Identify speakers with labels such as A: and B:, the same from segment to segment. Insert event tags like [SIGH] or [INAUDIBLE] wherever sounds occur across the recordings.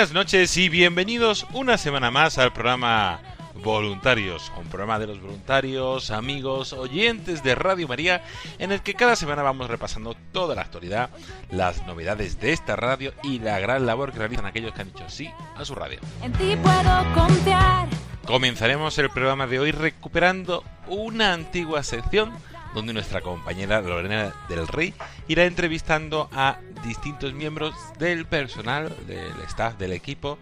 A: Buenas noches y bienvenidos una semana más al programa Voluntarios, un programa de los voluntarios, amigos, oyentes de Radio María, en el que cada semana vamos repasando toda la actualidad, las novedades de esta radio y la gran labor que realizan aquellos que han dicho sí a su radio.
B: En ti puedo confiar.
A: Comenzaremos el programa de hoy recuperando una antigua sección donde nuestra compañera Lorena del Rey irá entrevistando a distintos miembros del personal, del staff, del equipo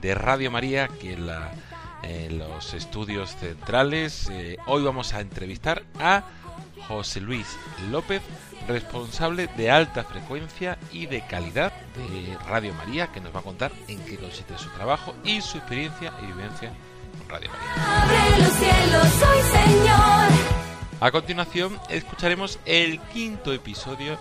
A: de Radio María que en, la- en los estudios centrales. eh, hoy vamos a entrevistar a José Luis López, responsable de alta frecuencia y de calidad de Radio María, que nos va a contar en qué consiste su trabajo y su experiencia y vivencia con Radio María.
B: Abre los cielos, soy Señor.
A: A continuación escucharemos el quinto episodio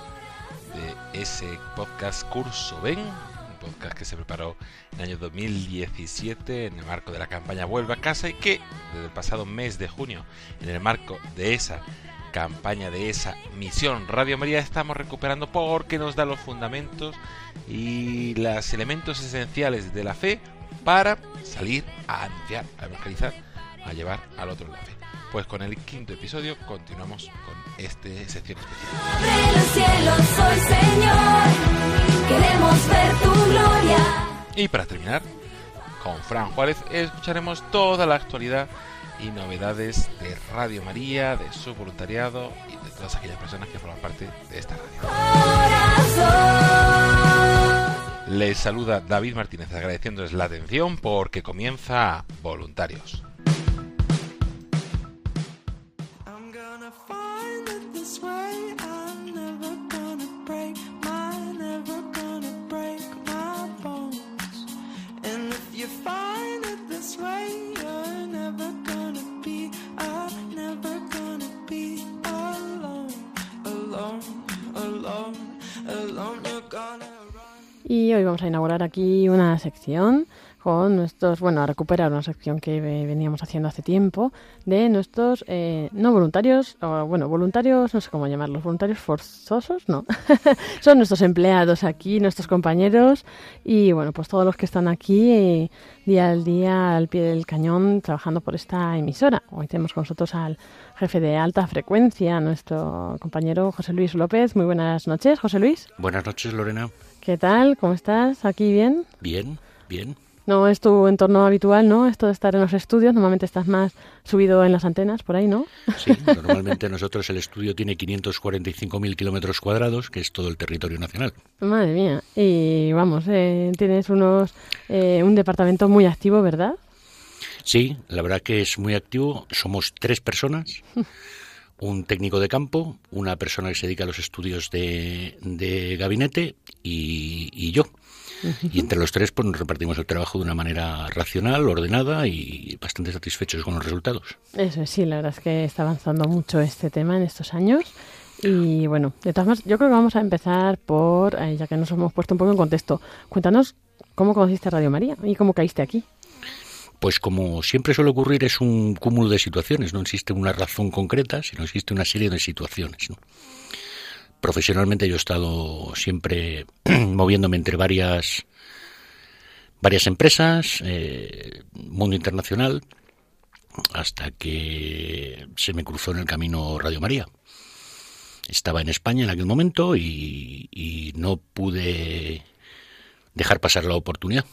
A: de ese podcast Curso Ven, un podcast que se preparó en el año 2017 en el marco de la campaña Vuelve a casa y que desde el pasado mes de junio, en el marco de esa campaña de esa misión Radio María estamos recuperando porque nos da los fundamentos y los elementos esenciales de la fe para salir a anunciar, a evangelizar, a llevar al otro la. Pues con el quinto episodio continuamos con este sección especial.
B: Abre los cielos, soy Señor. Queremos ver tu gloria.
A: Y para terminar, con Fran Juárez escucharemos toda la actualidad y novedades de Radio María, de su voluntariado y de todas aquellas personas que forman parte de esta radio.
B: Corazón.
A: Les saluda David Martínez agradeciéndoles la atención porque comienza Voluntarios.
C: Y hoy vamos a inaugurar aquí una sección con nuestros, bueno, a recuperar una sección que ve- veníamos haciendo hace tiempo de nuestros eh, no voluntarios, o bueno, voluntarios, no sé cómo llamarlos, voluntarios forzosos, no. [LAUGHS] Son nuestros empleados aquí, nuestros compañeros y bueno, pues todos los que están aquí eh, día al día al pie del cañón trabajando por esta emisora. Hoy tenemos con nosotros al jefe de alta frecuencia, nuestro compañero José Luis López. Muy buenas noches, José Luis.
D: Buenas noches, Lorena.
C: ¿Qué tal? ¿Cómo estás? ¿Aquí bien?
D: Bien, bien.
C: No es tu entorno habitual, ¿no? Esto de estar en los estudios. Normalmente estás más subido en las antenas, por ahí, ¿no?
D: Sí, [LAUGHS] normalmente nosotros el estudio tiene 545.000 kilómetros cuadrados, que es todo el territorio nacional.
C: Madre mía. Y vamos, eh, tienes unos eh, un departamento muy activo, ¿verdad?
D: Sí, la verdad que es muy activo. Somos tres personas. [LAUGHS] Un técnico de campo, una persona que se dedica a los estudios de, de gabinete y, y yo. Y entre los tres pues, nos repartimos el trabajo de una manera racional, ordenada y bastante satisfechos con los resultados.
C: Eso es, sí, la verdad es que está avanzando mucho este tema en estos años. Y bueno, de todas maneras, yo creo que vamos a empezar por, eh, ya que nos hemos puesto un poco en contexto, cuéntanos cómo conociste Radio María y cómo caíste aquí.
D: Pues como siempre suele ocurrir, es un cúmulo de situaciones, no existe una razón concreta, sino existe una serie de situaciones. ¿no? Profesionalmente yo he estado siempre [CLEARS THROAT] moviéndome entre varias, varias empresas, eh, mundo internacional, hasta que se me cruzó en el camino Radio María. Estaba en España en aquel momento y, y no pude dejar pasar la oportunidad.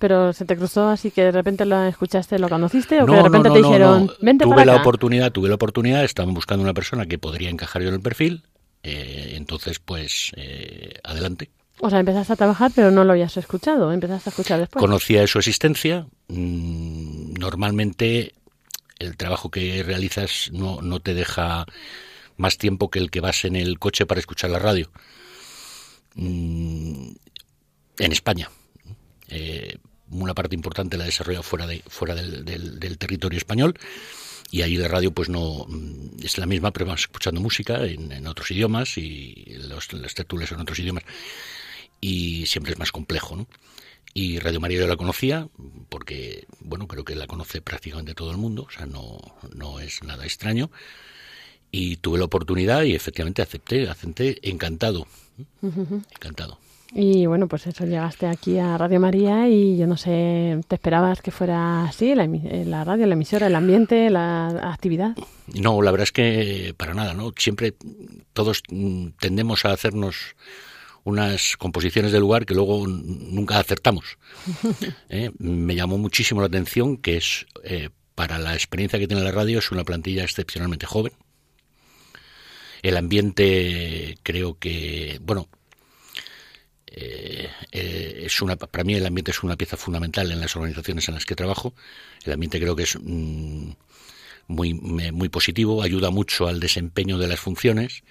C: Pero se te cruzó así que de repente lo escuchaste, lo conociste o
D: No,
C: que de repente
D: no,
C: te dijeron, vente
D: tuve
C: para
D: la
C: acá.
D: oportunidad, tuve la oportunidad, estaban buscando una persona que podría encajar yo en el perfil, eh, entonces pues eh, adelante.
C: O sea, empezaste a trabajar pero no lo habías escuchado, empezaste a escuchar después.
D: Conocía de su existencia, mm, normalmente el trabajo que realizas no, no te deja más tiempo que el que vas en el coche para escuchar la radio. Mm, en España. Eh, una parte importante la desarrolla fuera de fuera del, del- del territorio español y ahí la radio pues no mm, es la misma pero vas escuchando música en, en otros idiomas y los, los tertulios en otros idiomas. Y siempre es más complejo ¿no? y Radio María yo la conocía porque bueno creo que la conoce prácticamente todo el mundo o sea no no es nada extraño. Y tuve la oportunidad y efectivamente acepté acepté encantado. Encantado
C: Y bueno, pues eso, llegaste aquí a Radio María y yo no sé, ¿te esperabas que fuera así, la, eh, la radio, la emisora, el ambiente, la actividad?
D: No, la verdad es que para nada, ¿no? Siempre todos mm, tendemos a hacernos unas composiciones de lugar que luego nunca acertamos. [LAUGHS] ¿eh? Me llamó muchísimo la atención que es, eh, para la experiencia que tiene la radio, es una plantilla excepcionalmente joven. El ambiente creo que, bueno, eh, eh, es una para mí el ambiente es una pieza fundamental en las organizaciones en las que trabajo. El ambiente creo que es mm, muy, muy positivo, ayuda mucho al desempeño de las funciones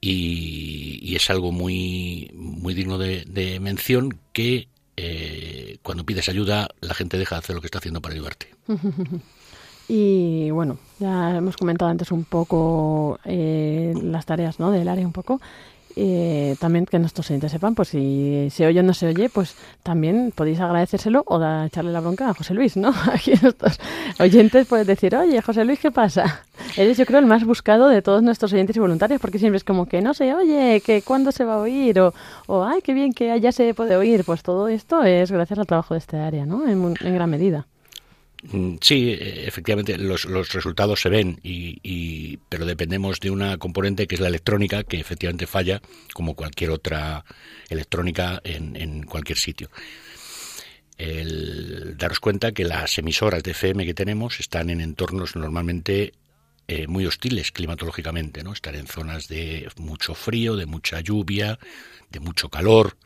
D: y, es algo muy, muy digno de, de mención que eh, cuando pides ayuda la gente deja de hacer lo que está haciendo para ayudarte. [LAUGHS]
C: Y bueno, ya hemos comentado antes un poco eh, las tareas ¿no? del área un poco. Eh, también que nuestros oyentes sepan, pues si se oye o no se oye, pues también podéis agradecérselo o da, echarle la bronca a José Luis, ¿no? [LAUGHS] Aquí nuestros oyentes pueden decir, oye, José Luis, ¿qué pasa? Eres yo creo el más buscado de todos nuestros oyentes y voluntarios, porque siempre es como que no se oye, que cuándo se va a oír, o, o ay, qué bien que ya se puede oír. Pues todo esto es gracias al trabajo de este área, ¿no? En, gran medida.
D: Mm, Sí, eh, efectivamente, los, resultados se ven, y, y- pero dependemos de una componente que es la electrónica, que efectivamente falla, como cualquier otra electrónica en, cualquier sitio. El daros cuenta que las emisoras de FM que tenemos están en entornos normalmente eh, muy hostiles climatológicamente, ¿no? Están en zonas de mucho frío, de mucha lluvia, de mucho calor.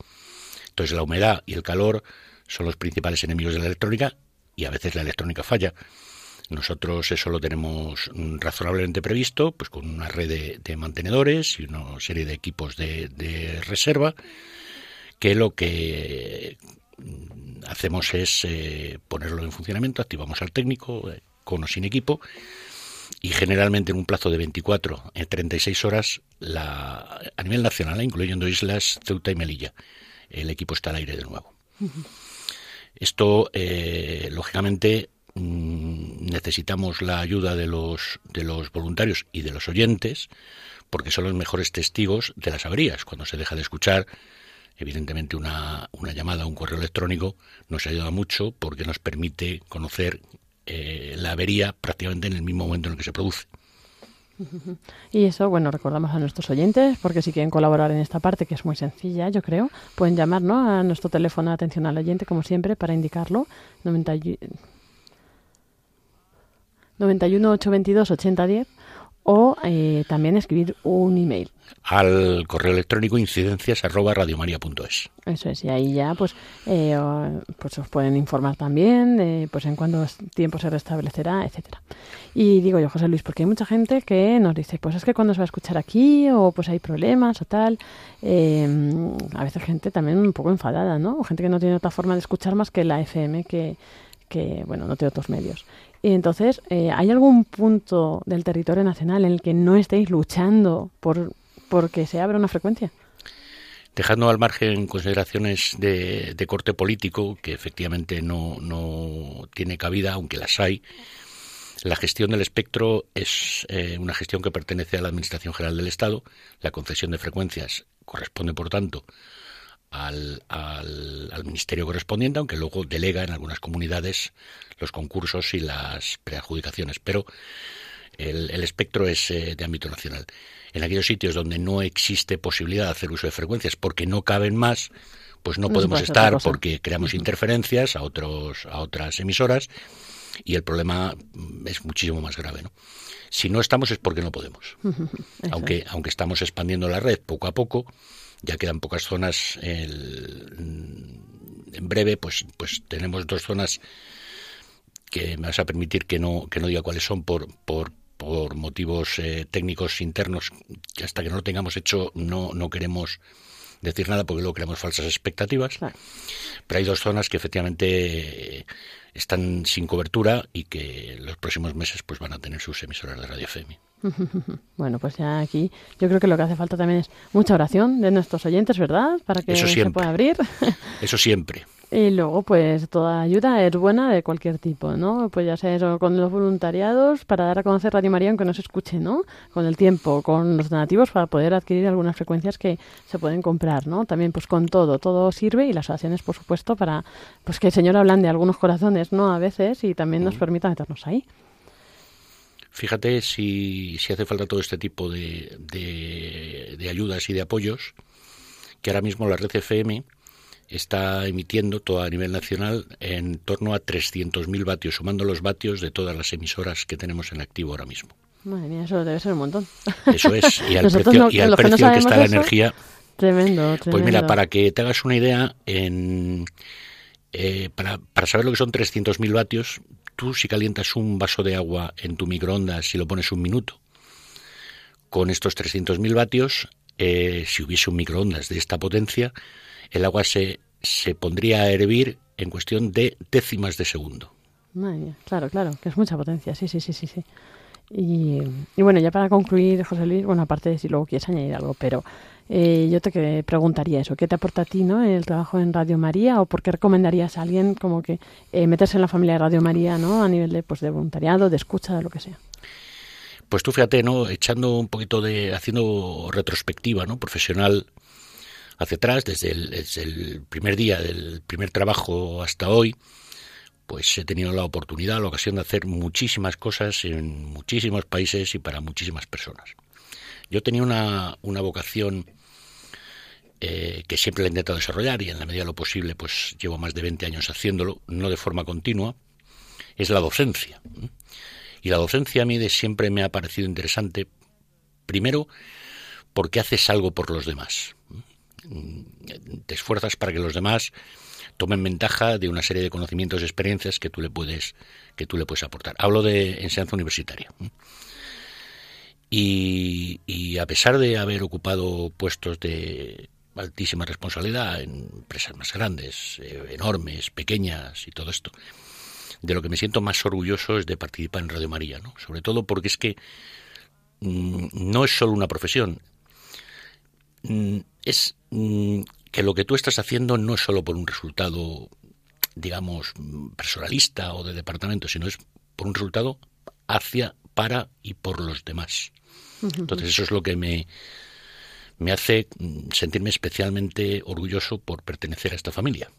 D: Entonces la humedad y el calor son los principales enemigos de la electrónica y a veces la electrónica falla. Nosotros eso lo tenemos razonablemente previsto, pues con una red de, mantenedores y una serie de equipos de, de reserva, que lo que mm, hacemos es eh, ponerlo en funcionamiento, activamos al técnico, eh, con o sin equipo, y generalmente en un plazo de 24 a 36 horas, la, a nivel nacional, incluyendo islas Ceuta y Melilla, el equipo está al aire de nuevo. Esto, eh, lógicamente, mm, necesitamos la ayuda de los, de los voluntarios y de los oyentes, porque son los mejores testigos de las averías. Cuando se deja de escuchar, evidentemente una, una llamada, un correo electrónico, nos ayuda mucho porque nos permite conocer eh, la avería prácticamente en el mismo momento en el que se produce.
C: Y eso, bueno, recordamos a nuestros oyentes, porque si quieren colaborar en esta parte, que es muy sencilla, yo creo, pueden llamar ¿no? a nuestro teléfono de atención al oyente, como siempre, para indicarlo, 90 y- 91 822 8010, o eh, también escribir un email.
D: Al correo electrónico incidencias arroba radiomaria.es.
C: Eso es, y ahí ya pues, eh, pues os pueden informar también de pues en cuándo es- tiempo se restablecerá, etcétera. Y digo yo, José Luis, porque hay mucha gente que nos dice, pues es que cuando se va a escuchar aquí, o pues hay problemas o tal. Eh, a veces gente también un poco enfadada, ¿no? O gente que no tiene otra forma de escuchar más que la FM, que, que bueno, no tiene otros medios. Y entonces, eh, ¿hay algún punto del territorio nacional en el que no estéis luchando por porque se abra una frecuencia?
D: Dejando al margen consideraciones de, de corte político, que efectivamente no, no tiene cabida, aunque las hay, la gestión del espectro es eh, una gestión que pertenece a la Administración General del Estado. La concesión de frecuencias corresponde, por tanto, al, al, al ministerio correspondiente, aunque luego delega en algunas comunidades los concursos y las preadjudicaciones. Pero el, el espectro es eh, de ámbito nacional. En aquellos sitios donde no existe posibilidad de hacer uso de frecuencias porque no caben más, pues no podemos estar porque creamos interferencias a otros a otras emisoras y el problema mm, es muchísimo más grave, ¿no? Si no estamos es porque no podemos. [LAUGHS] Aunque aunque estamos expandiendo la red poco a poco, ya quedan pocas zonas el- en breve pues pues tenemos dos zonas que me vas a permitir que no que no diga cuáles son por por por motivos eh, técnicos internos que hasta que no lo tengamos hecho no no queremos decir nada porque luego creamos falsas expectativas
C: Claro.
D: pero hay dos zonas que efectivamente eh, están sin cobertura y que los próximos meses pues van a tener sus emisoras de radio FM. [LAUGHS]
C: Bueno, pues ya aquí yo creo que lo que hace falta también es mucha oración de nuestros oyentes, ¿verdad? Para que
D: Eso
C: se pueda abrir.
D: Eso siempre.
C: Y luego, pues toda ayuda es buena de cualquier tipo, ¿no? Pues ya sea eso, con los voluntariados para dar a conocer Radio María aunque no se escuche, ¿no? Con el tiempo, con los donativos para poder adquirir algunas frecuencias que se pueden comprar, ¿no? También pues con todo, todo sirve y las oraciones, por supuesto, para pues que el Señor hablande algunos corazones, ¿no? A veces y también nos permita meternos ahí.
D: Fíjate si, si hace falta todo este tipo de, de, de ayudas y de apoyos, que ahora mismo la red FM está emitiendo todo a nivel nacional en torno a 300.000 vatios, sumando los vatios de todas las emisoras que tenemos en activo ahora mismo.
C: Madre mía, eso debe ser un montón.
D: Eso es, y al precio,
C: no-
D: y al
C: los que no
D: precio que está la
C: eso,
D: energía,
C: Tremendo, tremendo.
D: Pues mira, para que te hagas una idea, en, eh, para, para saber lo que son 300.000 vatios, tú si calientas un vaso de agua en tu microondas y lo pones un minuto, con estos 300.000 vatios, eh, si hubiese un microondas de esta potencia, el agua se, se pondría a hervir en cuestión de décimas de segundo.
C: Madre mía, claro, claro, que es mucha potencia, sí, sí, sí, sí, sí. Y, y bueno, ya para concluir, José Luis, bueno, aparte de si luego quieres añadir algo, pero eh, yo te que- preguntaría eso, ¿qué te aporta a ti, no, el trabajo en Radio María o por qué recomendarías a alguien como que eh, meterse en la familia de Radio María, no, a nivel de, pues, de voluntariado, de escucha, de lo que sea?
D: Pues tú fíjate, ¿no? Echando un poquito de, haciendo retrospectiva, ¿no? Profesional hacia atrás, desde el, primer día del primer trabajo hasta hoy, pues he tenido la oportunidad, la ocasión de hacer muchísimas cosas en muchísimos países y para muchísimas personas. Yo tenía una, una vocación eh, que siempre la he intentado desarrollar y en la medida de lo posible, pues llevo más de 20 años haciéndolo, no de forma continua, es la docencia. Y la docencia a mí de siempre me ha parecido interesante, primero porque haces algo por los demás. Te esfuerzas para que los demás tomen ventaja de una serie de conocimientos y experiencias que tú le puedes que tú le puedes aportar. Hablo de enseñanza universitaria. Y, y a pesar de haber ocupado puestos de altísima responsabilidad en empresas más grandes, eh, enormes, pequeñas y todo esto, de lo que me siento más orgulloso es de participar en Radio María, ¿no? Sobre todo porque es que mm, no es solo una profesión, mm, es mm, que lo que tú estás haciendo no es solo por un resultado, digamos, mm, personalista o de departamento, sino es por un resultado hacia, para y por los demás. Entonces eso es lo que me, me hace mm, sentirme especialmente orgulloso por pertenecer a esta familia.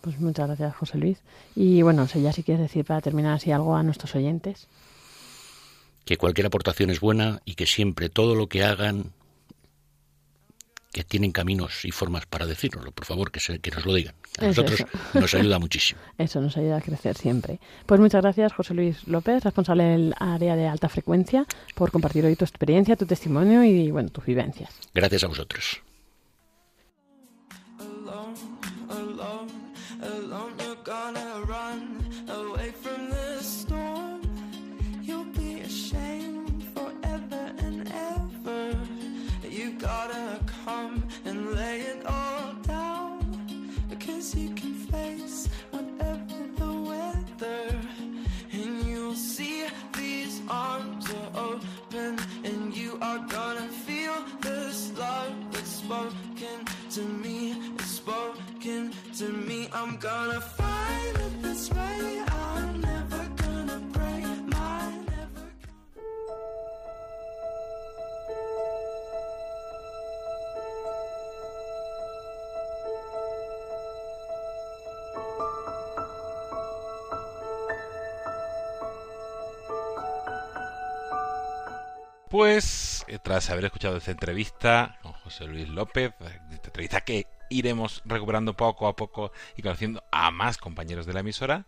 C: Pues muchas gracias, José Luis. Y bueno, sé ya si quieres decir para terminar así algo a nuestros oyentes.
D: que cualquier aportación es buena y que siempre todo lo que hagan, que tienen caminos y formas para decírnoslo, por favor, que, se, que nos lo digan. A
C: Eso,
D: nosotros
C: eso. [LAUGHS]
D: nos ayuda muchísimo.
C: Eso nos ayuda a crecer siempre. Pues muchas gracias, José Luis López, responsable del área de alta frecuencia, por compartir hoy tu experiencia, tu testimonio y bueno, tus vivencias.
D: Gracias a vosotros.
E: alone, alone, alone. You're gonna run arms are open. And you are gonna feel this love that's spoken to me. It's spoken to me. I'm gonna find it this way.
A: Pues tras haber escuchado esta entrevista con José Luis López, esta entrevista que iremos recuperando poco a poco y conociendo a más compañeros de la emisora,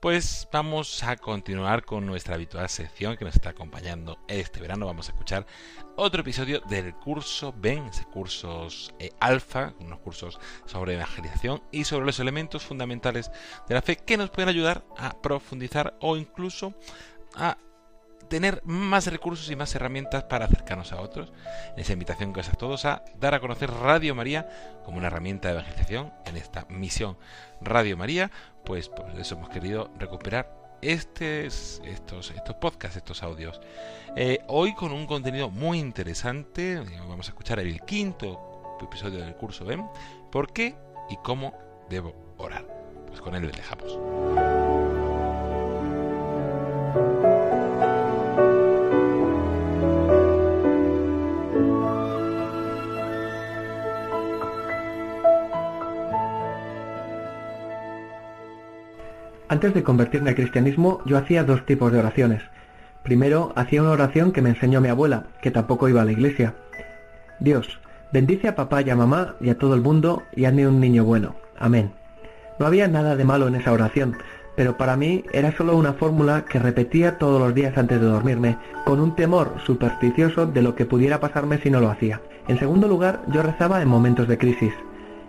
A: pues vamos a continuar con nuestra habitual sección que nos está acompañando este verano. Vamos a escuchar otro episodio del curso Ben, cursos eh, alfa, unos cursos sobre evangelización y sobre los elementos fundamentales de la fe que nos pueden ayudar a profundizar o incluso a tener más recursos y más herramientas para acercarnos a otros. Esa invitación que os a todos a dar a conocer Radio María como una herramienta de evangelización en esta misión Radio María, pues por eso hemos querido recuperar estos, estos, podcasts, estos audios. Eh, hoy con un contenido muy interesante, vamos a escuchar el quinto episodio del curso BEM, ¿por qué y cómo debo orar? Pues con él le dejamos.
F: Antes de convertirme al cristianismo, yo hacía dos tipos de oraciones. Primero, hacía una oración que me enseñó mi abuela, que tampoco iba a la iglesia. Dios, bendice a papá y a mamá y a todo el mundo y hazme un niño bueno. Amén. No había nada de malo en esa oración, pero para mí era solo una fórmula que repetía todos los días antes de dormirme, con un temor supersticioso de lo que pudiera pasarme si no lo hacía. En segundo lugar, yo rezaba en momentos de crisis.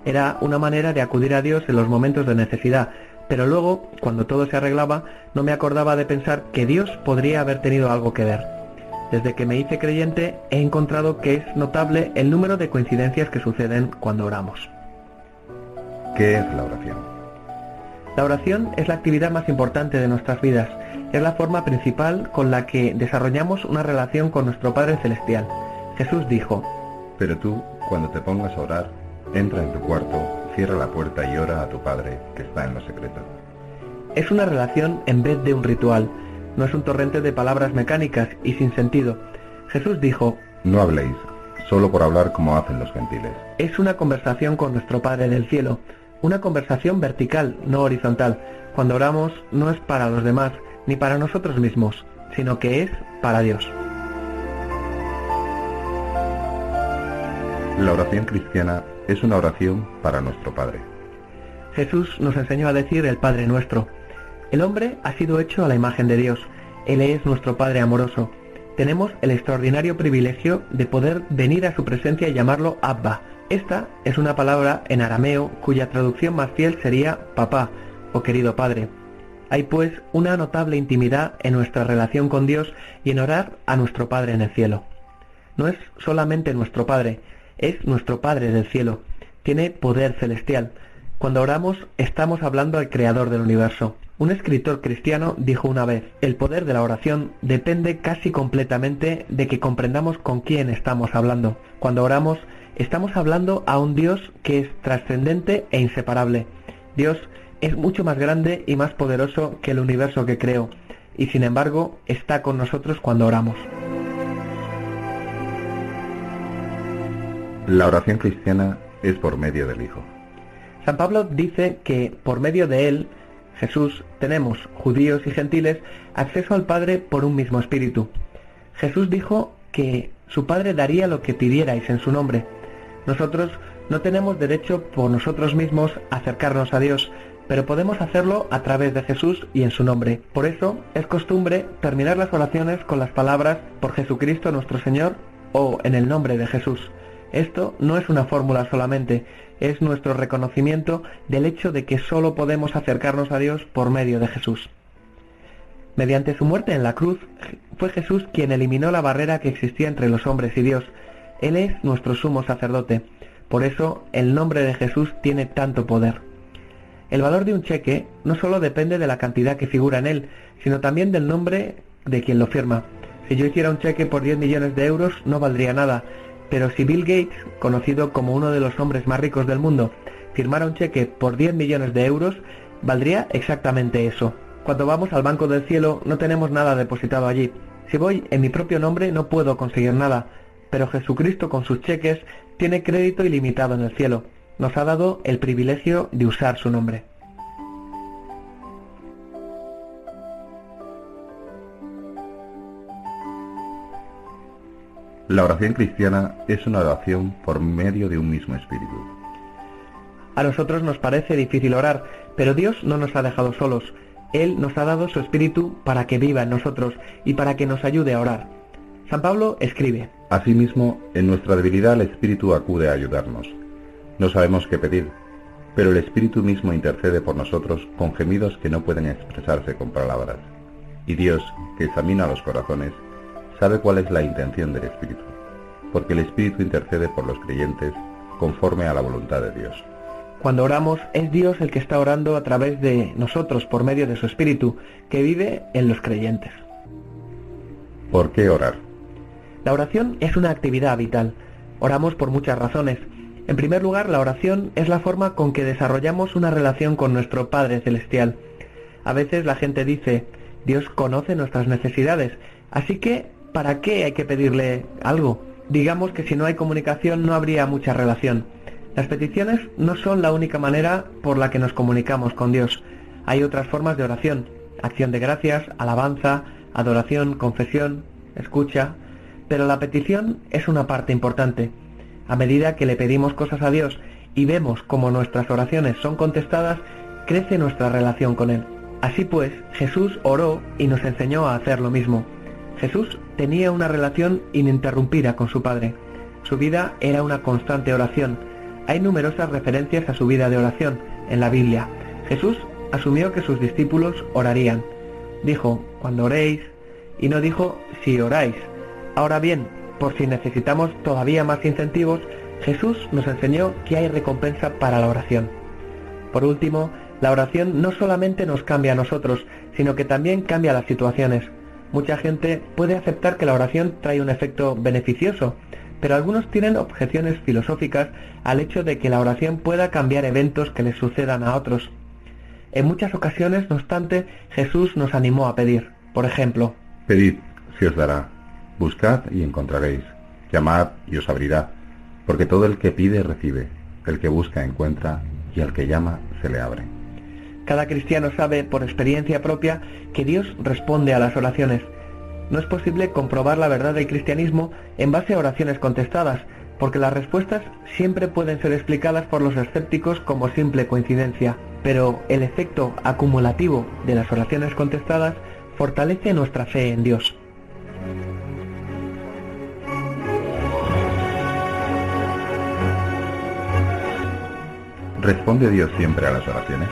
F: Era una manera de acudir a Dios en los momentos de necesidad, pero luego, cuando todo se arreglaba, no me acordaba de pensar que Dios podría haber tenido algo que ver. Desde que me hice creyente he encontrado que es notable el número de coincidencias que suceden cuando oramos.
G: ¿Qué es la oración?
F: La oración es la actividad más importante de nuestras vidas. Es la forma principal con la que desarrollamos una relación con nuestro Padre Celestial. Jesús dijo,
G: Pero tú, cuando te pongas a orar, entra en tu cuarto cierra la puerta y ora a tu Padre que está en lo secreto.
F: Es una relación en vez de un ritual, no es un torrente de palabras mecánicas y sin sentido. Jesús dijo,
G: No habléis, solo por hablar como hacen los gentiles.
F: Es una conversación con nuestro Padre del cielo, una conversación vertical, no horizontal. Cuando oramos no es para los demás, ni para nosotros mismos, sino que es para Dios.
G: La oración cristiana es una oración para nuestro Padre.
F: Jesús nos enseñó a decir el Padre nuestro. El hombre ha sido hecho a la imagen de Dios. Él es nuestro Padre amoroso. Tenemos el extraordinario privilegio de poder venir a su presencia y llamarlo Abba. Esta es una palabra en arameo cuya traducción más fiel sería papá o querido Padre. Hay pues una notable intimidad en nuestra relación con Dios y en orar a nuestro Padre en el cielo. No es solamente nuestro Padre, es nuestro Padre del cielo, tiene poder celestial. Cuando oramos estamos hablando al Creador del universo. Un escritor cristiano dijo una vez, el poder de la oración depende casi completamente de que comprendamos con quién estamos hablando. Cuando oramos estamos hablando a un Dios que es trascendente e inseparable. Dios es mucho más grande y más poderoso que el universo que creó, y sin embargo está con nosotros cuando oramos.
G: La oración cristiana es por medio del Hijo.
F: San Pablo dice que por medio de él, Jesús, tenemos, judíos y gentiles, acceso al Padre por un mismo espíritu. Jesús dijo que su Padre daría lo que pidierais en su nombre. Nosotros no tenemos derecho por nosotros mismos a acercarnos a Dios, pero podemos hacerlo a través de Jesús y en su nombre. Por eso es costumbre terminar las oraciones con las palabras por Jesucristo nuestro Señor o en el nombre de Jesús. Esto no es una fórmula solamente, es nuestro reconocimiento del hecho de que solo podemos acercarnos a Dios por medio de Jesús. Mediante su muerte en la cruz, fue Jesús quien eliminó la barrera que existía entre los hombres y Dios. Él es nuestro sumo sacerdote. Por eso el nombre de Jesús tiene tanto poder. El valor de un cheque no solo depende de la cantidad que figura en él, sino también del nombre de quien lo firma. Si yo hiciera un cheque por 10 millones de euros no valdría nada, pero si Bill Gates, conocido como uno de los hombres más ricos del mundo, firmara un cheque por 10 millones de euros, valdría exactamente eso. Cuando vamos al Banco del Cielo no tenemos nada depositado allí. Si voy en mi propio nombre no puedo conseguir nada, pero Jesucristo con sus cheques tiene crédito ilimitado en el cielo. Nos ha dado el privilegio de usar su nombre.
G: La oración cristiana es una oración por medio de un mismo espíritu.
F: A nosotros nos parece difícil orar, pero Dios no nos ha dejado solos. Él nos ha dado su espíritu para que viva en nosotros y para que nos ayude a orar. San Pablo escribe,
G: Asimismo, en nuestra debilidad el espíritu acude a ayudarnos. No sabemos qué pedir, pero el espíritu mismo intercede por nosotros con gemidos que no pueden expresarse con palabras. Y Dios, que examina los corazones, sabe cuál es la intención del espíritu, porque el espíritu intercede por los creyentes conforme a la voluntad de Dios.
F: Cuando oramos es Dios el que está orando a través de nosotros por medio de su Espíritu, que vive en los creyentes.
G: ¿Por qué orar?
F: La oración es una actividad vital. Oramos por muchas razones. En primer lugar, la oración es la forma con que desarrollamos una relación con nuestro Padre Celestial. A veces la gente dice, Dios conoce nuestras necesidades, así que, ¿para qué hay que pedirle algo? Digamos que si no hay comunicación no habría mucha relación. Las peticiones no son la única manera por la que nos comunicamos con Dios. Hay otras formas de oración, acción de gracias, alabanza, adoración, confesión, escucha, pero la petición es una parte importante. A medida que le pedimos cosas a Dios y vemos cómo nuestras oraciones son contestadas, crece nuestra relación con Él. Así pues, Jesús oró y nos enseñó a hacer lo mismo. Jesús tenía una relación ininterrumpida con su Padre. Su vida era una constante oración. Hay numerosas referencias a su vida de oración en la Biblia. Jesús asumió que sus discípulos orarían. Dijo, cuando oréis, y no dijo, si oráis. Ahora bien, por si necesitamos todavía más incentivos, Jesús nos enseñó que hay recompensa para la oración. Por último, la oración no solamente nos cambia a nosotros, sino que también cambia las situaciones. Mucha gente puede aceptar que la oración trae un efecto beneficioso, pero algunos tienen objeciones filosóficas al hecho de que la oración pueda cambiar eventos que les sucedan a otros. En muchas ocasiones, no obstante, Jesús nos animó a pedir. Por ejemplo,
G: Pedid, se os dará. Buscad y encontraréis. Llamad y os abrirá. Porque todo el que pide recibe, el que busca encuentra, y al que llama se le abre.
F: Cada cristiano sabe por experiencia propia que Dios responde a las oraciones. No es posible comprobar la verdad del cristianismo en base a oraciones contestadas, porque las respuestas siempre pueden ser explicadas por los escépticos como simple coincidencia, pero el efecto acumulativo de las oraciones contestadas fortalece nuestra fe en Dios.
G: ¿Responde Dios siempre a las oraciones?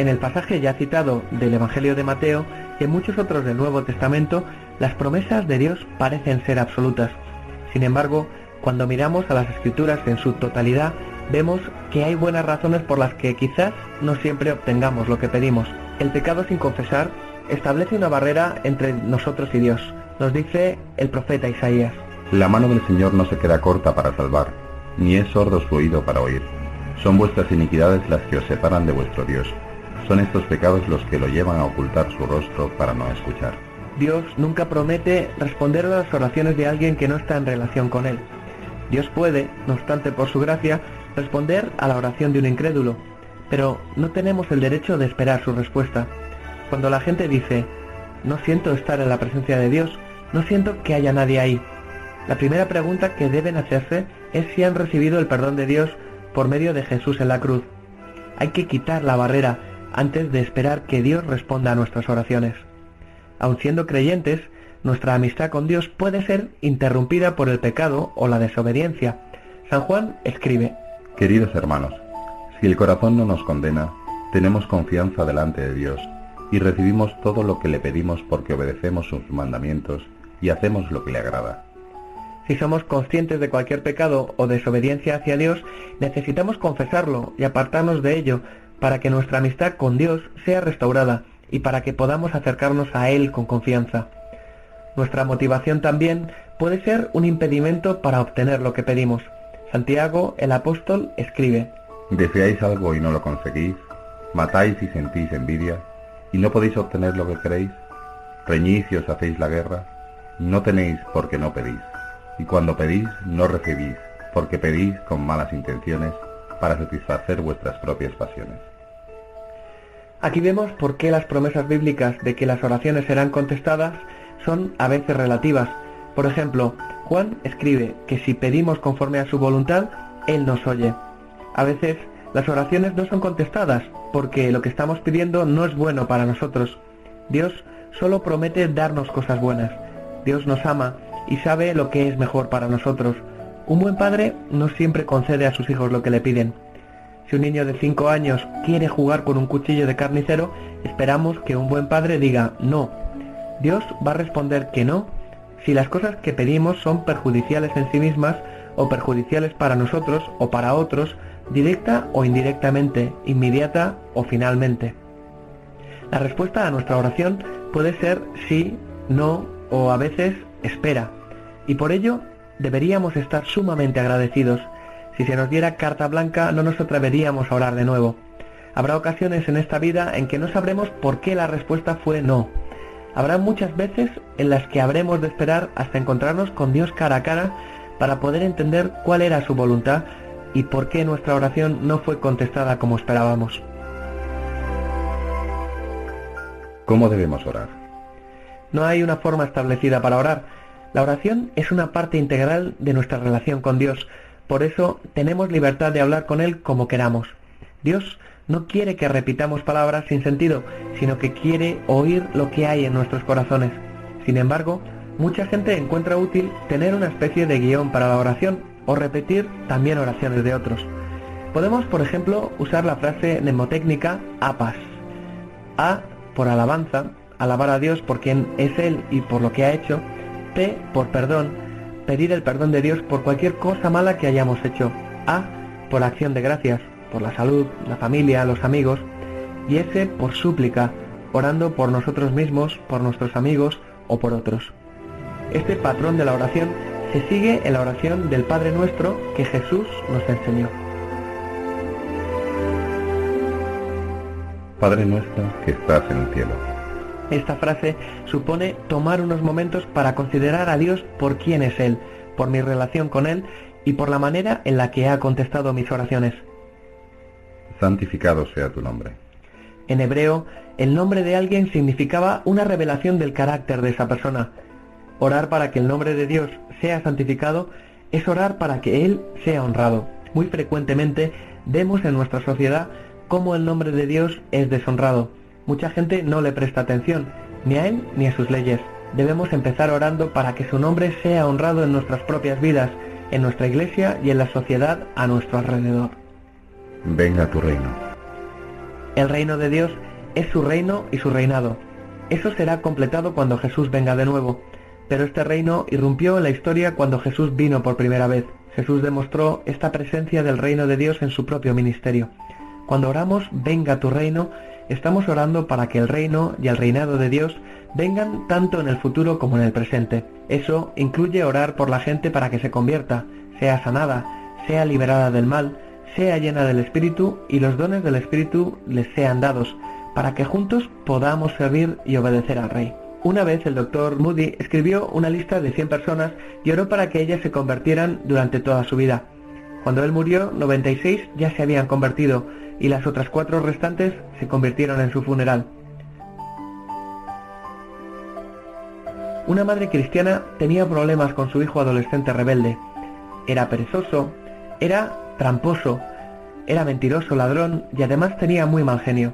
F: En el pasaje ya citado del Evangelio de Mateo y en muchos otros del Nuevo Testamento, las promesas de Dios parecen ser absolutas. Sin embargo, cuando miramos a las escrituras en su totalidad, vemos que hay buenas razones por las que quizás no siempre obtengamos lo que pedimos. El pecado sin confesar establece una barrera entre nosotros y Dios, nos dice el profeta Isaías.
G: La mano del Señor no se queda corta para salvar, ni es sordo su oído para oír. Son vuestras iniquidades las que os separan de vuestro Dios. Son estos pecados los que lo llevan a ocultar su rostro para no escuchar.
F: Dios nunca promete responder a las oraciones de alguien que no está en relación con Él. Dios puede, no obstante por su gracia, responder a la oración de un incrédulo, pero no tenemos el derecho de esperar su respuesta. Cuando la gente dice, no siento estar en la presencia de Dios, no siento que haya nadie ahí, la primera pregunta que deben hacerse es si han recibido el perdón de Dios por medio de Jesús en la cruz. Hay que quitar la barrera antes de esperar que Dios responda a nuestras oraciones. Aun siendo creyentes, nuestra amistad con Dios puede ser interrumpida por el pecado o la desobediencia. San Juan escribe,
G: Queridos hermanos, si el corazón no nos condena, tenemos confianza delante de Dios y recibimos todo lo que le pedimos porque obedecemos sus mandamientos y hacemos lo que le agrada.
F: Si somos conscientes de cualquier pecado o desobediencia hacia Dios, necesitamos confesarlo y apartarnos de ello para que nuestra amistad con Dios sea restaurada y para que podamos acercarnos a Él con confianza. Nuestra motivación también puede ser un impedimento para obtener lo que pedimos. Santiago, el apóstol, escribe,
G: ¿Deseáis algo y no lo conseguís? ¿Matáis y sentís envidia? ¿Y no podéis obtener lo que queréis? ¿Reñís y os hacéis la guerra? No tenéis porque no pedís. Y cuando pedís, no recibís, porque pedís con malas intenciones para satisfacer vuestras propias pasiones.
F: Aquí vemos por qué las promesas bíblicas de que las oraciones serán contestadas son a veces relativas. Por ejemplo, Juan escribe que si pedimos conforme a su voluntad, Él nos oye. A veces las oraciones no son contestadas porque lo que estamos pidiendo no es bueno para nosotros. Dios solo promete darnos cosas buenas. Dios nos ama y sabe lo que es mejor para nosotros. Un buen padre no siempre concede a sus hijos lo que le piden. Si un niño de 5 años quiere jugar con un cuchillo de carnicero, esperamos que un buen padre diga no. Dios va a responder que no si las cosas que pedimos son perjudiciales en sí mismas o perjudiciales para nosotros o para otros, directa o indirectamente, inmediata o finalmente. La respuesta a nuestra oración puede ser sí, no o a veces espera. Y por ello deberíamos estar sumamente agradecidos. Si se nos diera carta blanca no nos atreveríamos a orar de nuevo. Habrá ocasiones en esta vida en que no sabremos por qué la respuesta fue no. Habrá muchas veces en las que habremos de esperar hasta encontrarnos con Dios cara a cara para poder entender cuál era su voluntad y por qué nuestra oración no fue contestada como esperábamos.
G: ¿Cómo debemos orar?
F: No hay una forma establecida para orar. La oración es una parte integral de nuestra relación con Dios. Por eso tenemos libertad de hablar con Él como queramos. Dios no quiere que repitamos palabras sin sentido, sino que quiere oír lo que hay en nuestros corazones. Sin embargo, mucha gente encuentra útil tener una especie de guion para la oración o repetir también oraciones de otros. Podemos, por ejemplo, usar la frase mnemotécnica APAS. A por alabanza, alabar a Dios por quien es Él y por lo que ha hecho. P por perdón, pedir el perdón de Dios por cualquier cosa mala que hayamos hecho. A por acción de gracias, por la salud, la familia, los amigos. Y S por súplica, orando por nosotros mismos, por nuestros amigos o por otros. Este patrón de la oración se sigue en la oración del Padre Nuestro que Jesús nos enseñó.
G: Padre nuestro que estás en el cielo.
F: Esta frase supone tomar unos momentos para considerar a Dios por quién es Él, por mi relación con Él y por la manera en la que ha contestado mis oraciones.
G: Santificado sea tu nombre.
F: En hebreo, el nombre de alguien significaba una revelación del carácter de esa persona. Orar para que el nombre de Dios sea santificado es orar para que Él sea honrado. Muy frecuentemente vemos en nuestra sociedad cómo el nombre de Dios es deshonrado. Mucha gente no le presta atención, ni a Él ni a sus leyes. Debemos empezar orando para que su nombre sea honrado en nuestras propias vidas, en nuestra iglesia y en la sociedad a nuestro alrededor.
G: Venga tu reino.
F: El reino de Dios es su reino y su reinado. Eso será completado cuando Jesús venga de nuevo. Pero este reino irrumpió en la historia cuando Jesús vino por primera vez. Jesús demostró esta presencia del reino de Dios en su propio ministerio. Cuando oramos, venga tu reino, estamos orando para que el reino y el reinado de Dios vengan tanto en el futuro como en el presente. Eso incluye orar por la gente para que se convierta, sea sanada, sea liberada del mal, sea llena del Espíritu y los dones del Espíritu les sean dados, para que juntos podamos servir y obedecer al Rey. Una vez el doctor Moody escribió una lista de 100 personas y oró para que ellas se convirtieran durante toda su vida. Cuando él murió, 96 ya se habían convertido y las otras cuatro restantes se convirtieron en su funeral. Una madre cristiana tenía problemas con su hijo adolescente rebelde. Era perezoso, era tramposo, era mentiroso, ladrón y además tenía muy mal genio.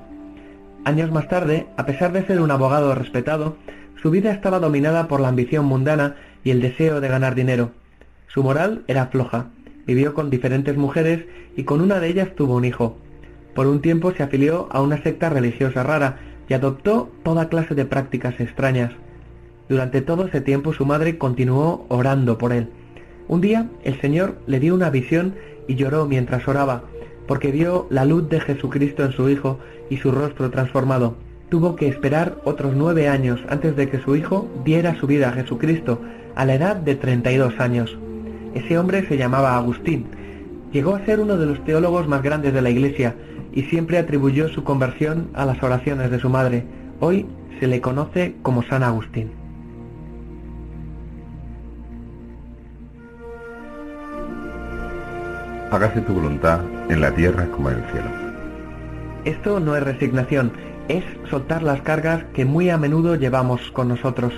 F: Años más tarde, a pesar de ser un abogado respetado, su vida estaba dominada por la ambición mundana y el deseo de ganar dinero. Su moral era floja. Vivió con diferentes mujeres y con una de ellas tuvo un hijo. Por un tiempo se afilió a una secta religiosa rara y adoptó toda clase de prácticas extrañas. Durante todo ese tiempo su madre continuó orando por él. Un día el Señor le dio una visión y lloró mientras oraba, porque vio la luz de Jesucristo en su hijo y su rostro transformado. Tuvo que esperar otros nueve años antes de que su hijo diera su vida a Jesucristo, a la edad de 32 años. Ese hombre se llamaba Agustín. Llegó a ser uno de los teólogos más grandes de la Iglesia y siempre atribuyó su conversión a las oraciones de su madre. Hoy se le conoce como San Agustín.
G: Hágase tu voluntad en la tierra como en el cielo.
F: Esto no es resignación, es soltar las cargas que muy a menudo llevamos con nosotros.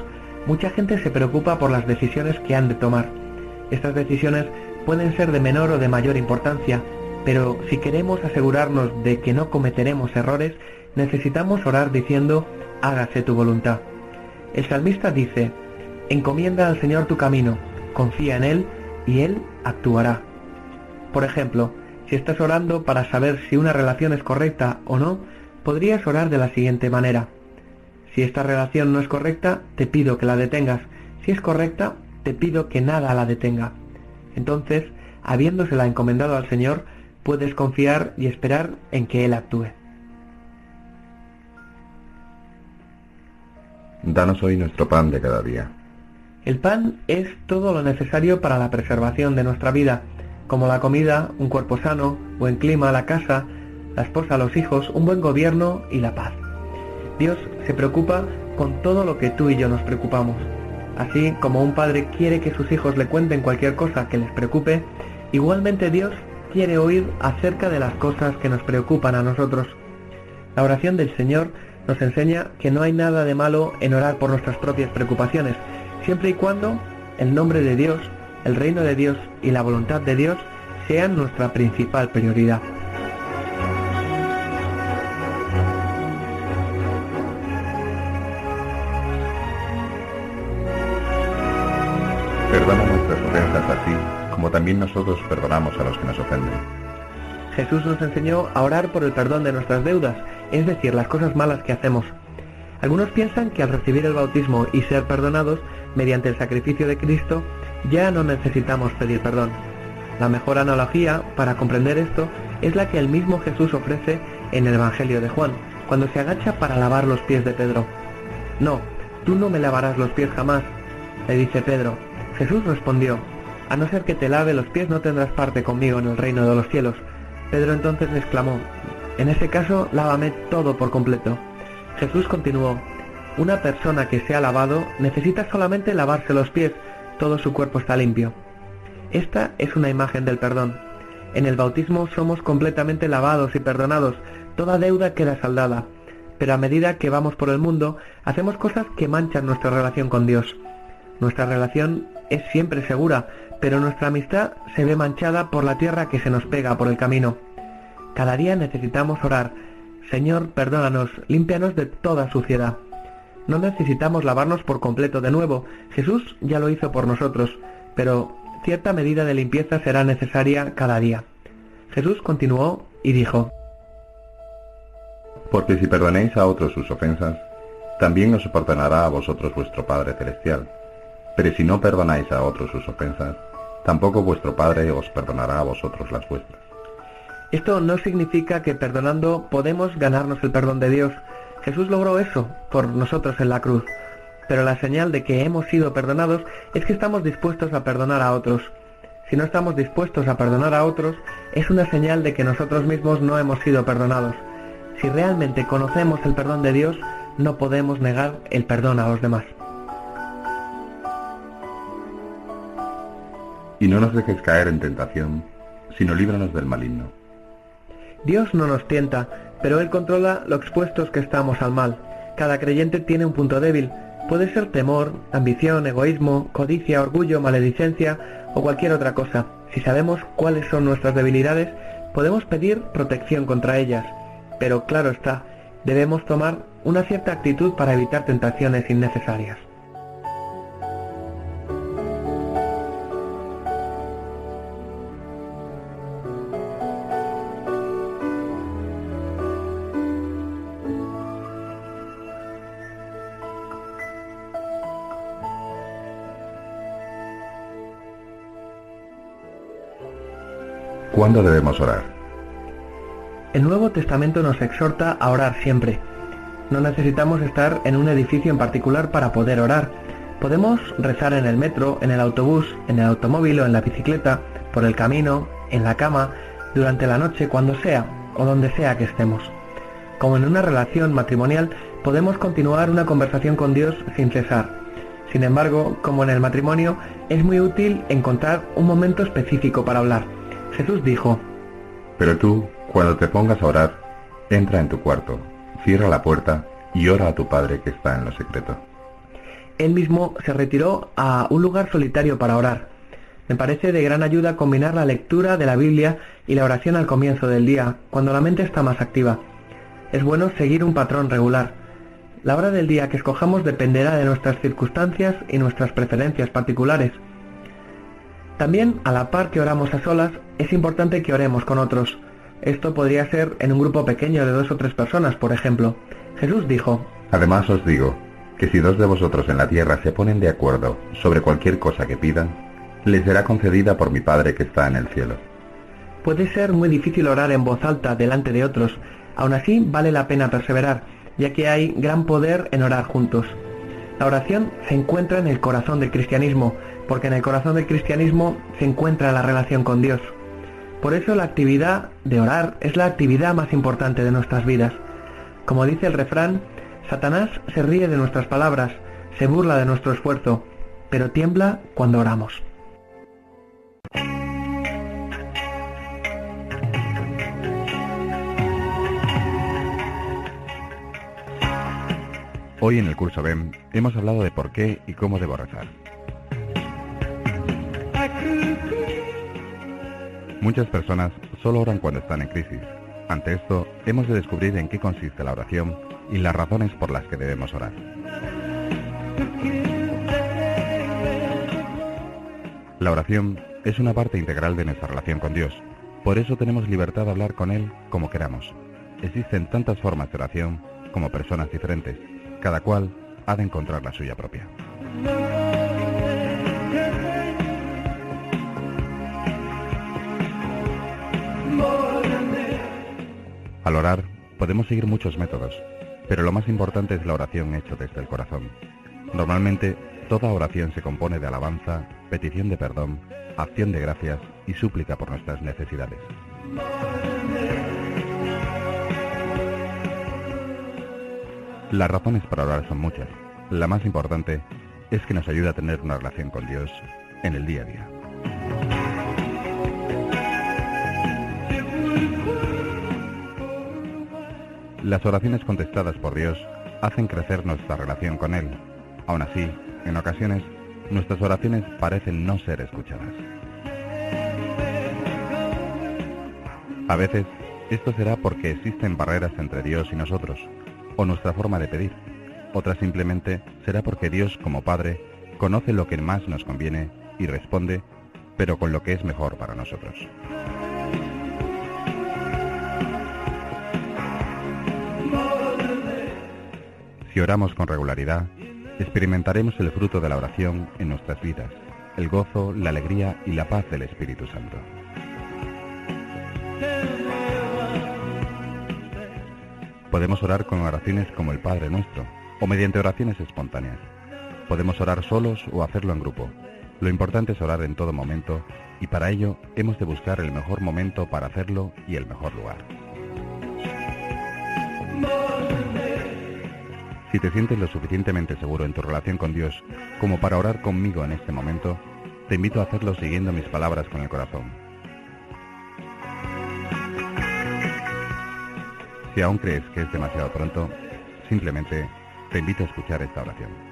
F: Mucha gente se preocupa por las decisiones que han de tomar. Estas decisiones pueden ser de menor o de mayor importancia, pero si queremos asegurarnos de que no cometeremos errores, necesitamos orar diciendo, hágase tu voluntad. El salmista dice, encomienda al Señor tu camino, confía en Él y Él actuará. Por ejemplo, si estás orando para saber si una relación es correcta o no, podrías orar de la siguiente manera. Si esta relación no es correcta, te pido que la detengas. Si es correcta, te pido que nada la detenga. Entonces, habiéndosela encomendado al Señor, puedes confiar y esperar en que Él actúe.
G: Danos hoy nuestro pan de cada día.
F: El pan es todo lo necesario para la preservación de nuestra vida, como la comida, un cuerpo sano, buen clima, la casa, la esposa, los hijos, un buen gobierno y la paz. Dios se preocupa con todo lo que tú y yo nos preocupamos. Así como un padre quiere que sus hijos le cuenten cualquier cosa que les preocupe, igualmente Dios quiere oír acerca de las cosas que nos preocupan a nosotros. La oración del Señor nos enseña que no hay nada de malo en orar por nuestras propias preocupaciones, siempre y cuando el nombre de Dios, el reino de Dios y la voluntad de Dios sean nuestra principal prioridad.
G: También nosotros perdonamos a los que nos ofenden.
F: Jesús nos enseñó a orar por el perdón de nuestras deudas, es decir, las cosas malas que hacemos. Algunos piensan que al recibir el bautismo y ser perdonados mediante el sacrificio de Cristo, ya no necesitamos pedir perdón. La mejor analogía para comprender esto es la que el mismo Jesús ofrece en el Evangelio de Juan, cuando se agacha para lavar los pies de Pedro. No, tú no me lavarás los pies jamás, le dice Pedro. Jesús respondió, a no ser que te lave los pies no tendrás parte conmigo en el reino de los cielos. Pedro entonces exclamó, en ese caso lávame todo por completo. Jesús continuó, una persona que se ha lavado necesita solamente lavarse los pies, todo su cuerpo está limpio. Esta es una imagen del perdón. En el bautismo somos completamente lavados y perdonados, toda deuda queda saldada, pero a medida que vamos por el mundo, hacemos cosas que manchan nuestra relación con Dios. Nuestra relación es siempre segura, pero nuestra amistad se ve manchada por la tierra que se nos pega por el camino. Cada día necesitamos orar, Señor, perdónanos, límpianos de toda suciedad. No necesitamos lavarnos por completo de nuevo, Jesús ya lo hizo por nosotros, pero cierta medida de limpieza será necesaria cada día. Jesús continuó y dijo,
G: Porque si perdonéis a otros sus ofensas, también os perdonará a vosotros vuestro Padre Celestial. Pero si no perdonáis a otros sus ofensas, tampoco vuestro Padre os perdonará a vosotros las vuestras.
F: Esto no significa que perdonando podemos ganarnos el perdón de Dios. Jesús logró eso por nosotros en la cruz. Pero la señal de que hemos sido perdonados es que estamos dispuestos a perdonar a otros. Si no estamos dispuestos a perdonar a otros, es una señal de que nosotros mismos no hemos sido perdonados. Si realmente conocemos el perdón de Dios, no podemos negar el perdón a los demás.
G: Y no nos dejes caer en tentación, sino líbranos del maligno.
F: Dios no nos tienta, pero Él controla lo expuestos que estamos al mal. Cada creyente tiene un punto débil. Puede ser temor, ambición, egoísmo, codicia, orgullo, maledicencia o cualquier otra cosa. Si sabemos cuáles son nuestras debilidades, podemos pedir protección contra ellas. Pero claro está, debemos tomar una cierta actitud para evitar tentaciones innecesarias.
G: ¿Cuándo debemos orar?
F: El Nuevo Testamento nos exhorta a orar siempre. No necesitamos estar en un edificio en particular para poder orar. Podemos rezar en el metro, en el autobús, en el automóvil o en la bicicleta, por el camino, en la cama, durante la noche, cuando sea o donde sea que estemos. Como en una relación matrimonial, podemos continuar una conversación con Dios sin cesar. Sin embargo, como en el matrimonio, es muy útil encontrar un momento específico para hablar. Jesús dijo,
G: Pero tú, cuando te pongas a orar, entra en tu cuarto, cierra la puerta y ora a tu Padre que está en lo secreto.
F: él mismo se retiró a un lugar solitario para orar. Me parece de gran ayuda combinar la lectura de la Biblia y la oración al comienzo del día, cuando la mente está más activa. Es bueno seguir un patrón regular. La hora del día que escojamos dependerá de nuestras circunstancias y nuestras preferencias particulares. También, a la par que oramos a solas, es importante que oremos con otros. Esto podría ser en un grupo pequeño de dos o tres personas, por ejemplo. Jesús dijo,
G: Además os digo, que si dos de vosotros en la tierra se ponen de acuerdo sobre cualquier cosa que pidan, les será concedida por mi Padre que está en el cielo.
F: Puede ser muy difícil orar en voz alta delante de otros, aún así vale la pena perseverar, ya que hay gran poder en orar juntos. La oración se encuentra en el corazón del cristianismo, porque en el corazón del cristianismo se encuentra la relación con Dios. Por eso la actividad de orar es la actividad más importante de nuestras vidas. Como dice el refrán, Satanás se ríe de nuestras palabras, se burla de nuestro esfuerzo, pero tiembla cuando oramos.
G: Hoy en el curso BEM hemos hablado de por qué y cómo debo rezar. Muchas personas solo oran cuando están en crisis. Ante esto, hemos de descubrir en qué consiste la oración y las razones por las que debemos orar. La oración es una parte integral de nuestra relación con Dios. Por eso tenemos libertad de hablar con Él como queramos. Existen tantas formas de oración como personas diferentes. Cada cual ha de encontrar la suya propia. Al orar podemos seguir muchos métodos, pero lo más importante es la oración hecha desde el corazón. Normalmente, toda oración se compone de alabanza, petición de perdón, acción de gracias y súplica por nuestras necesidades. Las razones para orar son muchas. La más importante es que nos ayuda a tener una relación con Dios en el día a día. Las oraciones contestadas por Dios hacen crecer nuestra relación con Él. Aún así, en ocasiones, nuestras oraciones parecen no ser escuchadas. A veces, esto será porque existen barreras entre Dios y nosotros, o nuestra forma de pedir. Otras simplemente será porque Dios, como Padre, conoce lo que más nos conviene y responde, pero con lo que es mejor para nosotros. Si oramos con regularidad, experimentaremos el fruto de la oración en nuestras vidas, el gozo, la alegría y la paz del Espíritu Santo. Podemos orar con oraciones como el Padre Nuestro, o mediante oraciones espontáneas. Podemos orar solos o hacerlo en grupo. Lo importante es orar en todo momento y para ello hemos de buscar el mejor momento para hacerlo y el mejor lugar. Si te sientes lo suficientemente seguro en tu relación con Dios como para orar conmigo en este momento, te invito a hacerlo siguiendo mis palabras con el corazón. Si aún crees que es demasiado pronto, simplemente te invito a escuchar esta oración.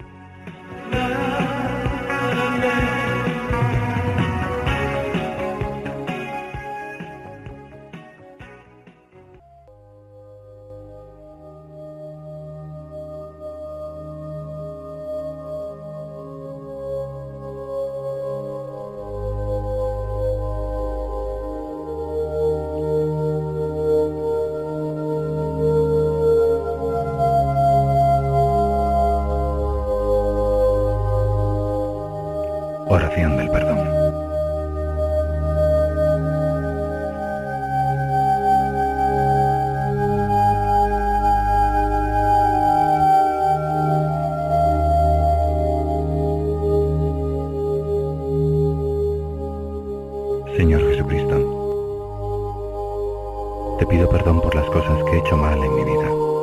G: Te pido perdón por las cosas que he hecho mal en mi vida.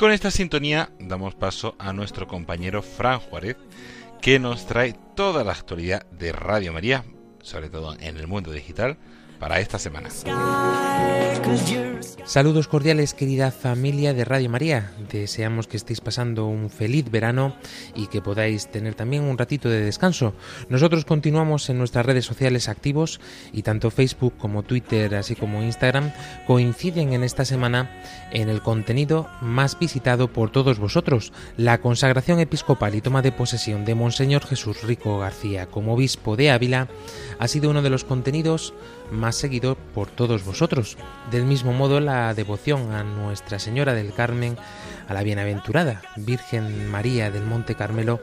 A: Con esta sintonía damos paso a nuestro compañero Fran Juárez, que nos trae toda la actualidad de Radio María, sobre todo en el mundo digital, para esta semana.
H: Saludos cordiales querida familia de Radio María. Deseamos que estéis pasando un feliz verano y que podáis tener también un ratito de descanso. Nosotros continuamos en nuestras redes sociales activos y tanto Facebook como Twitter así como Instagram coinciden en esta semana en el contenido más visitado por todos vosotros, la consagración episcopal y toma de posesión de Monseñor Jesús Rico García como obispo de Ávila ha sido uno de los contenidos más seguido por todos vosotros. Del mismo modo, la devoción a Nuestra Señora del Carmen, a la Bienaventurada Virgen María del Monte Carmelo,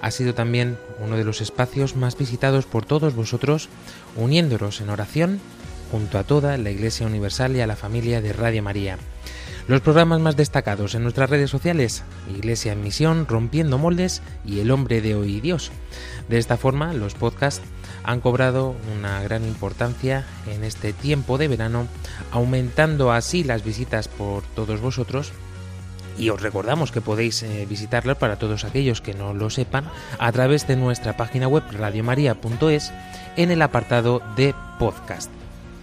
H: ha sido también uno de los espacios más visitados por todos vosotros, uniéndonos en oración junto a toda la Iglesia Universal y a la familia de Radio María. Los programas más destacados en nuestras redes sociales, Iglesia en Misión, Rompiendo Moldes y El Hombre de Hoy y Dios. De esta forma, los podcasts han cobrado una gran importancia en este tiempo de verano, aumentando así las visitas por todos vosotros. Y os recordamos que podéis eh, visitarlas para todos aquellos que no lo sepan a través de nuestra página web radiomaria.es en el apartado de podcast.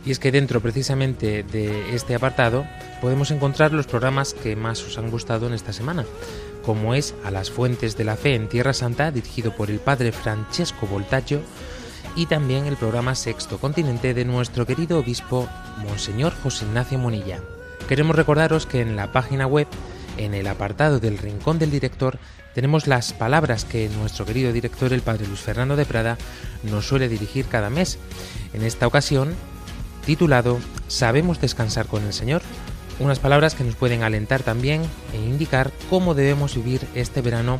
H: Y es que dentro precisamente de este apartado podemos encontrar los programas que más os han gustado en esta semana, como es A las Fuentes de la Fe en Tierra Santa, dirigido por el padre Francesco Voltaggio, y también el programa Sexto Continente de nuestro querido obispo Monseñor José Ignacio Monilla. Queremos recordaros que en la página web, en el apartado del Rincón del Director, tenemos las palabras que nuestro querido director, el padre Luis Fernando de Prada, nos suele dirigir cada mes. En esta ocasión, titulado Sabemos descansar con el Señor, unas palabras que nos pueden alentar también e indicar cómo debemos vivir este verano,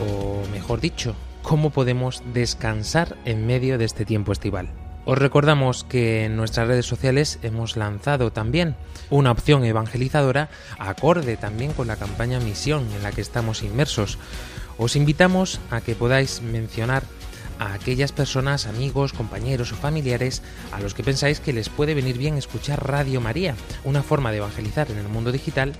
H: o mejor dicho, cómo podemos descansar en medio de este tiempo estival. Os recordamos que en nuestras redes sociales hemos lanzado también una opción evangelizadora acorde también con la campaña Misión en la que estamos inmersos. Os invitamos a que podáis mencionar a aquellas personas, amigos, compañeros o familiares a los que pensáis que les puede venir bien escuchar Radio María, una forma de evangelizar en el mundo digital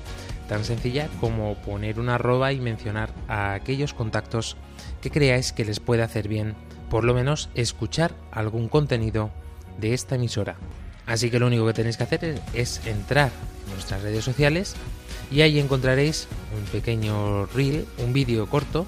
H: tan sencilla como poner una arroba y mencionar a aquellos contactos que creáis que les puede hacer bien, por lo menos escuchar algún contenido de esta emisora. Así que lo único que tenéis que hacer es entrar en nuestras redes sociales y ahí encontraréis un pequeño reel, un vídeo corto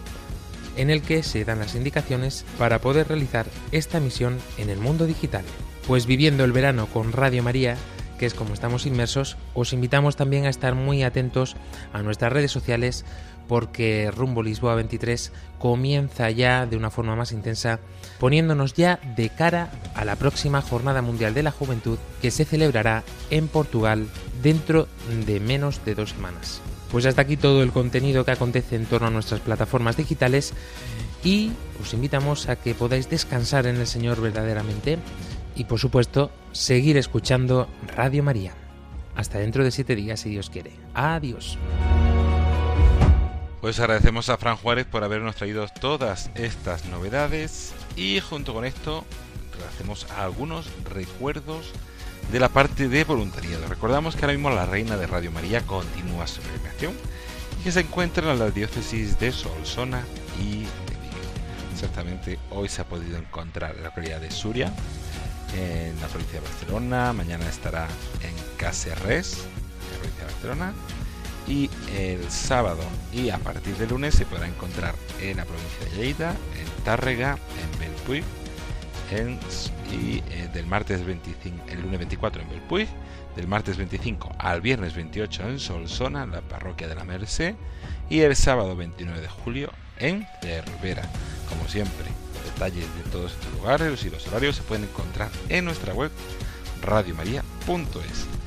H: en el que se dan las indicaciones para poder realizar esta misión en el mundo digital. Pues viviendo el verano con Radio María, que es como estamos inmersos, os invitamos también a estar muy atentos a nuestras redes sociales porque Rumbo Lisboa 23 comienza ya de una forma más intensa, poniéndonos ya de cara a la próxima Jornada Mundial de la Juventud que se celebrará en Portugal dentro de menos de dos semanas. Pues hasta aquí todo el contenido que acontece en torno a nuestras plataformas digitales y os invitamos a que podáis descansar en el Señor verdaderamente y por supuesto seguir escuchando Radio María. Hasta dentro de siete días si Dios quiere. Adiós.
A: Pues agradecemos a Fran Juárez por habernos traído todas estas novedades y junto con esto hacemos algunos recuerdos de la parte de voluntariado. Recordamos que ahora mismo la Reina de Radio María continúa su peregrinación y que se encuentra en la diócesis de Solsona y de Vigo. Exactamente hoy se ha podido encontrar en la localidad de Suria, en la provincia de Barcelona, mañana estará en Cacerres, en la provincia de Barcelona, y el sábado y a partir de lunes se podrá encontrar en la provincia de Lleida, en Tárrega, en Belpuig, en, y eh, del martes 25, el lunes 24 en Belpuig, del martes 25 al viernes 28 en Solsona, en la parroquia de la Merced, y el sábado 29 de julio en Cervera. Como siempre, detalles de todos estos lugares y los horarios se pueden encontrar en nuestra web radiomaria.es.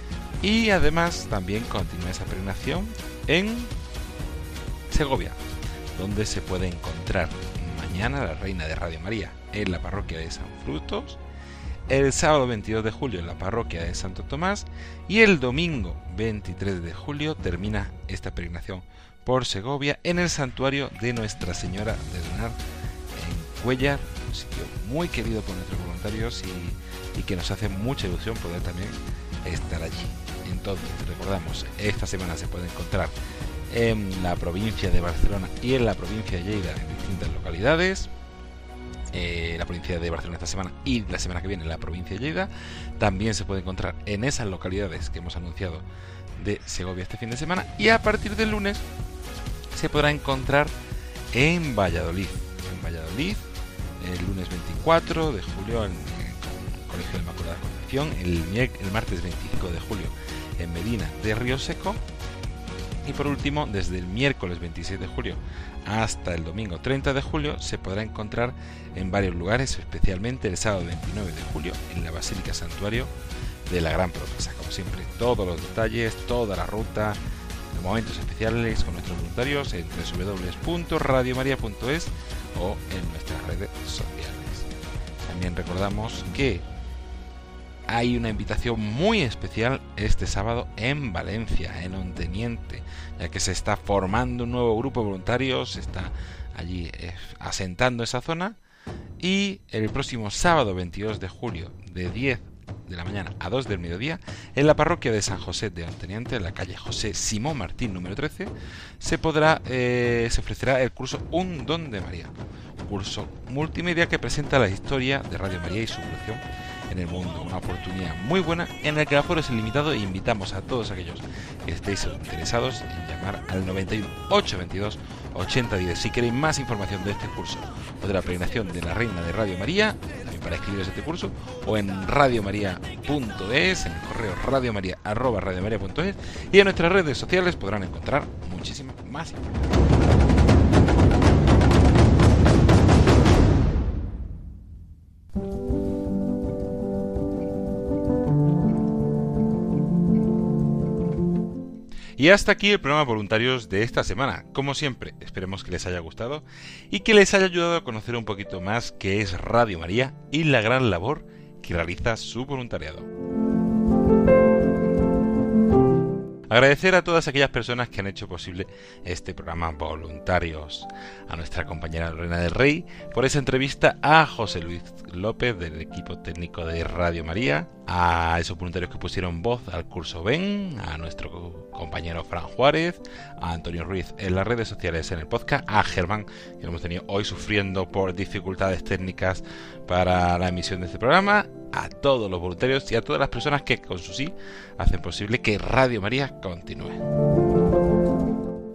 A: Y además también continúa esa peregrinación en Segovia, donde se puede encontrar mañana la Reina de Radio María en la parroquia de San Frutos, el sábado 22 de julio en la parroquia de Santo Tomás y el domingo 23 de julio termina esta peregrinación por Segovia en el santuario de Nuestra Señora de Donar en Cuellar, un sitio muy querido por nuestros voluntarios y que nos hace mucha ilusión poder también estar allí. Entonces, recordamos, esta semana se puede encontrar en la provincia de Barcelona y en la provincia de Lleida en distintas localidades. Eh, la provincia de Barcelona esta semana y la semana que viene en la provincia de Lleida. También se puede encontrar en esas localidades que hemos anunciado de Segovia este fin de semana. Y a partir del lunes se podrá encontrar en Valladolid. En Valladolid, el lunes 24 de julio en el Colegio de Inmaculada Concepción, el, el martes 25 de julio en Medina de Río Seco. Y por último, desde el miércoles 26 de julio hasta el domingo 30 de julio se podrá encontrar en varios lugares, especialmente el sábado 29 de julio en la Basílica Santuario de la Gran Promesa. Como siempre, todos los detalles, toda la ruta, los momentos especiales con nuestros voluntarios en www.radiomaria.es o en nuestras redes sociales. También recordamos que hay una invitación muy especial este sábado en Valencia, en Onteniente, ya que se está formando un nuevo grupo de voluntarios, se está allí eh, asentando esa zona. Y el próximo sábado 22 de julio, de 10 de la mañana a 2 del mediodía, en la parroquia de San José de Onteniente, en la calle José Simón Martín número 13, se podrá, eh, se ofrecerá el curso Un Don de María, curso multimedia que presenta la historia de Radio María y su evolución en el mundo. Una oportunidad muy buena en la que el aforo es ilimitado e invitamos a todos aquellos que estéis interesados en llamar al 91 822 8010 si queréis más información de este curso o de la peregrinación de la Reina de Radio María, también para escribiros este curso, o en radiomaria.es, en el correo radiomaria radiomaria.es y en nuestras redes sociales podrán encontrar muchísima más información. Y hasta aquí el programa voluntarios de esta semana. Como siempre, esperemos que les haya gustado y que les haya ayudado a conocer un poquito más qué es Radio María y la gran labor que realiza su voluntariado. Agradecer a todas aquellas personas que han hecho posible este programa voluntarios. A nuestra compañera Lorena del Rey por esa entrevista a José Luis López del equipo técnico de Radio María, a esos voluntarios que pusieron voz al curso Ben, a nuestro compañero Fran Juárez, a Antonio Ruiz en las redes sociales en el podcast, a Germán, que lo hemos tenido hoy sufriendo por dificultades técnicas para la emisión de este programa, a todos los voluntarios y a todas las personas que con su sí hacen posible que Radio María continúe.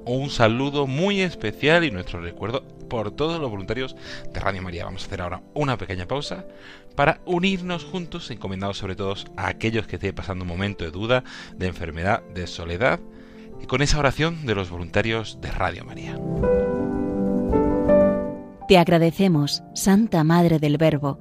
A: un saludo muy especial y nuestro recuerdo por todos los voluntarios de Radio María. Vamos a hacer ahora una pequeña pausa para unirnos juntos, encomendados sobre todo a aquellos que estén pasando un momento de duda, de enfermedad, de soledad, y con esa oración de los voluntarios de Radio María.
I: Te agradecemos, Santa Madre del Verbo,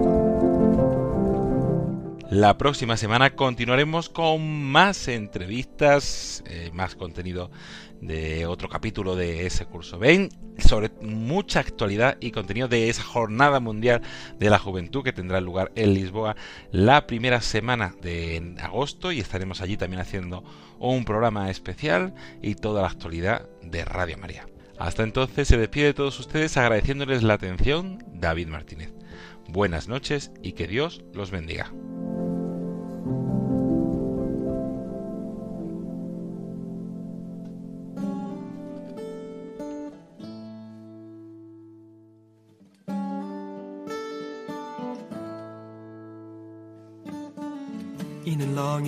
A: La próxima semana continuaremos con más entrevistas, eh, más contenido de otro capítulo de ese curso. Ven sobre mucha actualidad y contenido de esa jornada mundial de la juventud que tendrá lugar en Lisboa la primera semana de agosto y estaremos allí también haciendo un programa especial y toda la actualidad de Radio María. Hasta entonces se despide de todos ustedes agradeciéndoles la atención David Martínez. Buenas noches y que Dios los bendiga.